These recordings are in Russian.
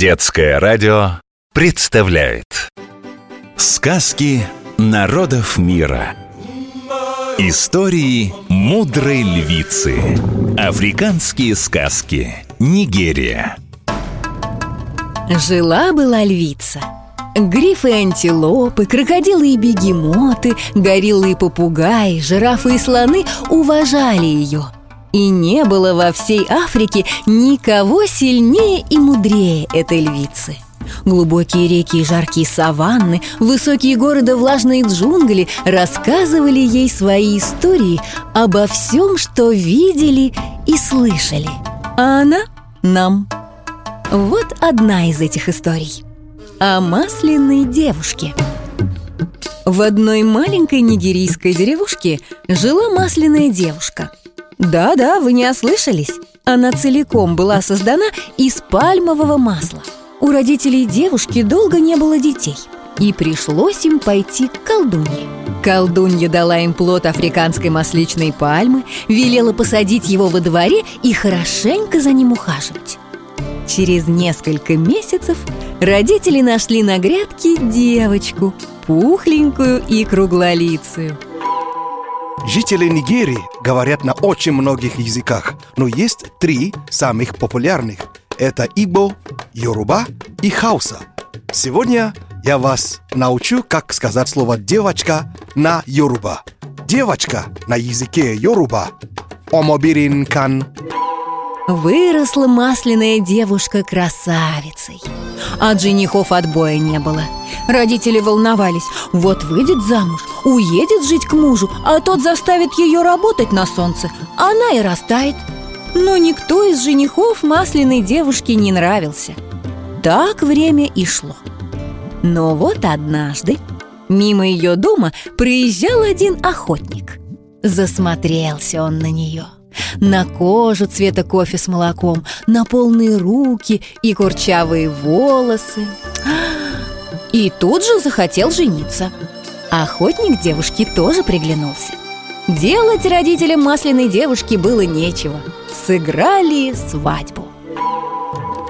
Детское радио представляет Сказки народов мира Истории мудрой львицы. Африканские сказки. Нигерия. Жила-была львица. Грифы и антилопы, крокодилы и бегемоты, гориллы и попугаи, жирафы и слоны уважали ее – и не было во всей Африке никого сильнее и мудрее этой львицы. Глубокие реки и жаркие саванны, высокие горы да влажные джунгли рассказывали ей свои истории обо всем, что видели и слышали. А она нам. Вот одна из этих историй. О масляной девушке. В одной маленькой нигерийской деревушке жила масляная девушка – да-да, вы не ослышались. Она целиком была создана из пальмового масла. У родителей девушки долго не было детей, и пришлось им пойти к колдунье. Колдунья дала им плод африканской масличной пальмы, велела посадить его во дворе и хорошенько за ним ухаживать. Через несколько месяцев родители нашли на грядке девочку, пухленькую и круглолицую – Жители Нигерии говорят на очень многих языках, но есть три самых популярных. Это Игбо, Yoruba и Хауса. Сегодня я вас научу, как сказать слово «девочка» на Yoruba. Девочка на языке Yoruba – Омобиринкан. Выросла масляная девушка красавицей. От женихов отбоя не было – Родители волновались. Вот выйдет замуж, уедет жить к мужу, а тот заставит ее работать на солнце. Она и растает. Но никто из женихов масляной девушке не нравился. Так время и шло. Но вот однажды мимо ее дома проезжал один охотник. Засмотрелся он на нее – на кожу цвета кофе с молоком, на полные руки и курчавые волосы. И тут же захотел жениться. Охотник девушки тоже приглянулся. Делать родителям масляной девушки было нечего. Сыграли свадьбу.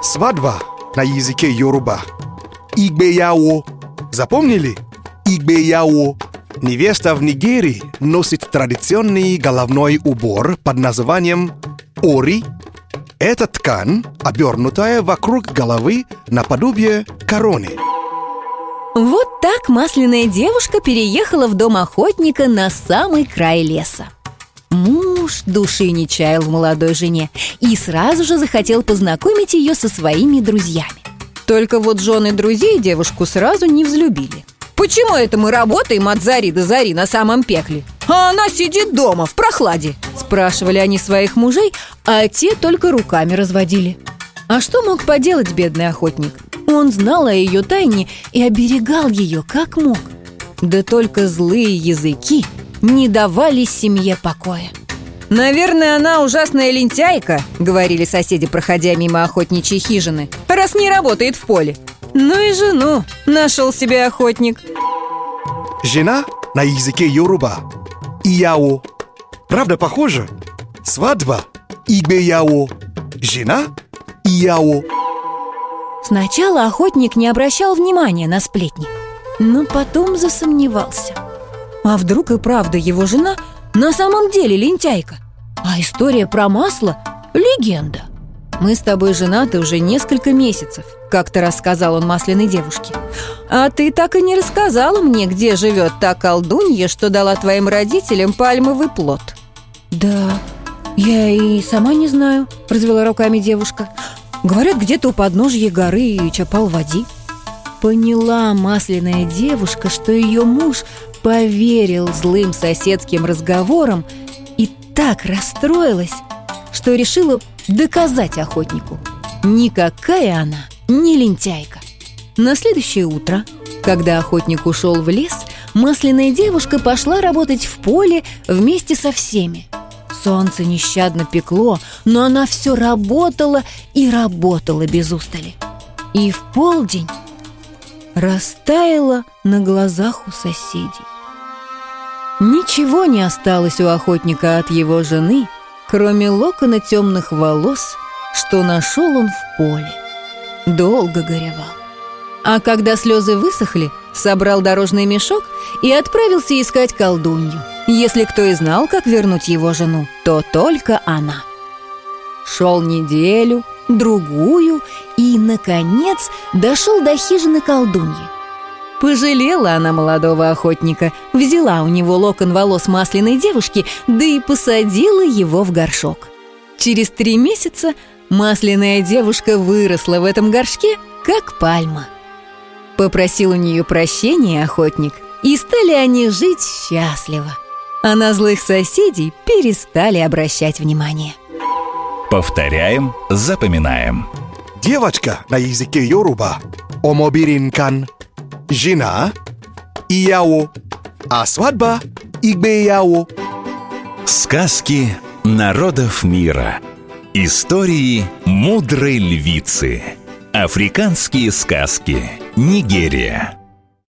Свадьба на языке Yoruba. Игбеяо. Запомнили? Игбеяо. Невеста в Нигерии носит традиционный головной убор под названием ори. Это ткань, обернутая вокруг головы наподобие короны. Вот так масляная девушка переехала в дом охотника на самый край леса. Муж души не чаял в молодой жене и сразу же захотел познакомить ее со своими друзьями. Только вот жены друзей девушку сразу не взлюбили. Почему это мы работаем от зари до зари на самом пекле? А она сидит дома, в прохладе Спрашивали они своих мужей, а те только руками разводили А что мог поделать бедный охотник? Он знал о ее тайне и оберегал ее как мог. Да только злые языки не давали семье покоя. «Наверное, она ужасная лентяйка», — говорили соседи, проходя мимо охотничьей хижины, «раз не работает в поле». Ну и жену нашел себе охотник. Жена на языке Yoruba – Ияо. Правда похоже? Свадьба – Игбеяо. Жена – Ияо. Сначала охотник не обращал внимания на сплетни, но потом засомневался. А вдруг и правда его жена на самом деле лентяйка? А история про масло – легенда. «Мы с тобой женаты уже несколько месяцев», – как-то рассказал он масляной девушке. «А ты так и не рассказала мне, где живет та колдунья, что дала твоим родителям пальмовый плод». «Да, я и сама не знаю», – развела руками девушка. Говорят, где-то у подножья горы и чапал води. Поняла масляная девушка, что ее муж поверил злым соседским разговорам и так расстроилась, что решила доказать охотнику. Никакая она не лентяйка. На следующее утро, когда охотник ушел в лес, масляная девушка пошла работать в поле вместе со всеми. Солнце нещадно пекло, но она все работала и работала без устали. И в полдень растаяла на глазах у соседей. Ничего не осталось у охотника от его жены, кроме локона темных волос, что нашел он в поле. долго горевал. А когда слезы высохли, собрал дорожный мешок и отправился искать колдунью. Если кто и знал, как вернуть его жену, то только она. Шел неделю, другую и, наконец, дошел до хижины колдуньи. Пожалела она молодого охотника, взяла у него локон волос масляной девушки, да и посадила его в горшок. Через три месяца масляная девушка выросла в этом горшке, как пальма. Попросил у нее прощения охотник, и стали они жить счастливо. А на злых соседей перестали обращать внимание. Повторяем, запоминаем. Девочка на языке Yoruba – омобиринкан, жена – ияо, а свадьба – игбеяо. Сказки народов мира. Истории мудрой львицы. Африканские сказки. Нигерия.